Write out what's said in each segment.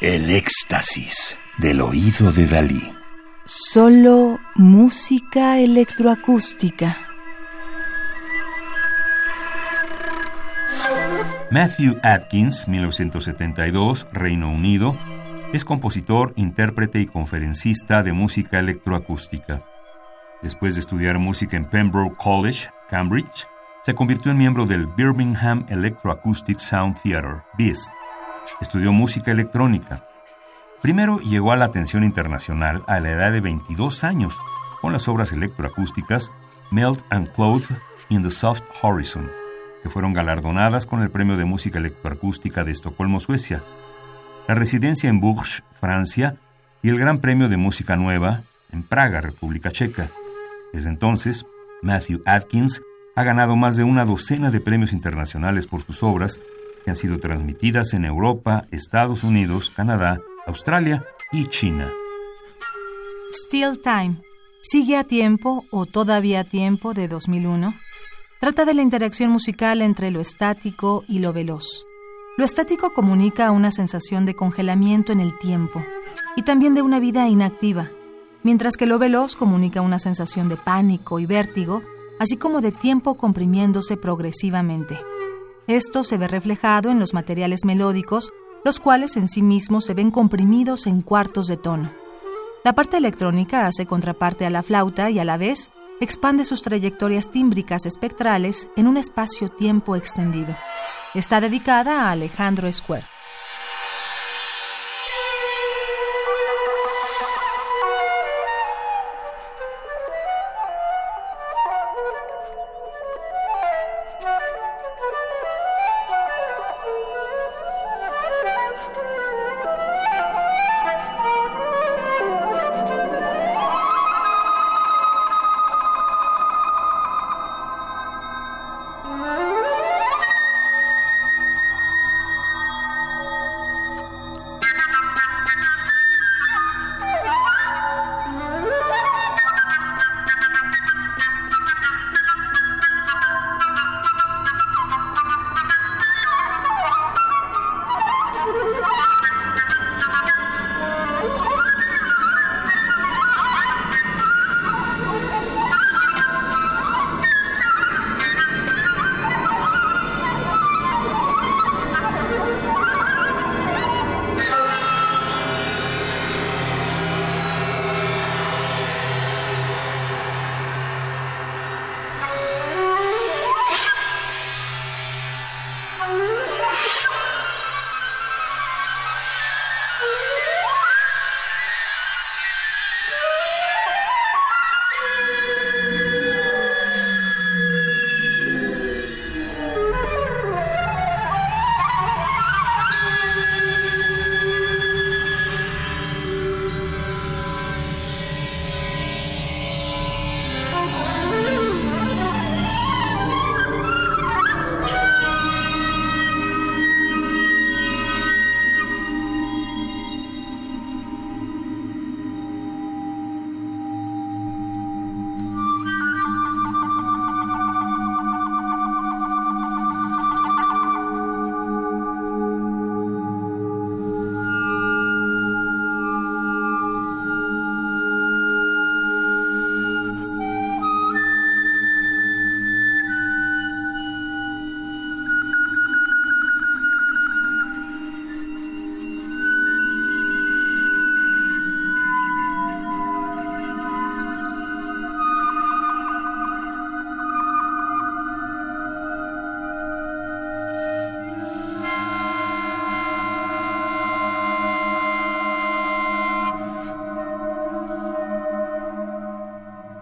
El éxtasis del oído de Dalí. Solo música electroacústica. Matthew Atkins, 1972, Reino Unido, es compositor, intérprete y conferencista de música electroacústica. Después de estudiar música en Pembroke College, Cambridge, se convirtió en miembro del Birmingham Electroacoustic Sound Theatre, BIST. Estudió música electrónica. Primero llegó a la atención internacional a la edad de 22 años con las obras electroacústicas Melt and Clothed in the Soft Horizon, que fueron galardonadas con el Premio de Música Electroacústica de Estocolmo, Suecia, la residencia en Bourges, Francia, y el Gran Premio de Música Nueva en Praga, República Checa. Desde entonces, Matthew Atkins ha ganado más de una docena de premios internacionales por sus obras que han sido transmitidas en Europa, Estados Unidos, Canadá, Australia y China. Still Time. Sigue a tiempo o todavía a tiempo de 2001. Trata de la interacción musical entre lo estático y lo veloz. Lo estático comunica una sensación de congelamiento en el tiempo y también de una vida inactiva, mientras que lo veloz comunica una sensación de pánico y vértigo así como de tiempo comprimiéndose progresivamente. Esto se ve reflejado en los materiales melódicos, los cuales en sí mismos se ven comprimidos en cuartos de tono. La parte electrónica hace contraparte a la flauta y a la vez expande sus trayectorias tímbricas espectrales en un espacio-tiempo extendido. Está dedicada a Alejandro Square.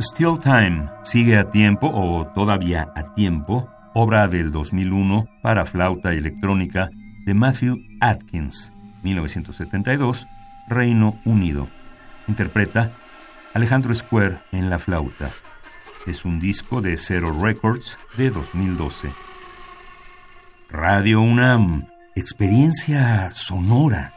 Still Time sigue a tiempo o todavía a tiempo, obra del 2001 para flauta electrónica de Matthew Atkins, 1972, Reino Unido. Interpreta Alejandro Square en la flauta. Es un disco de Zero Records de 2012. Radio UNAM, experiencia sonora.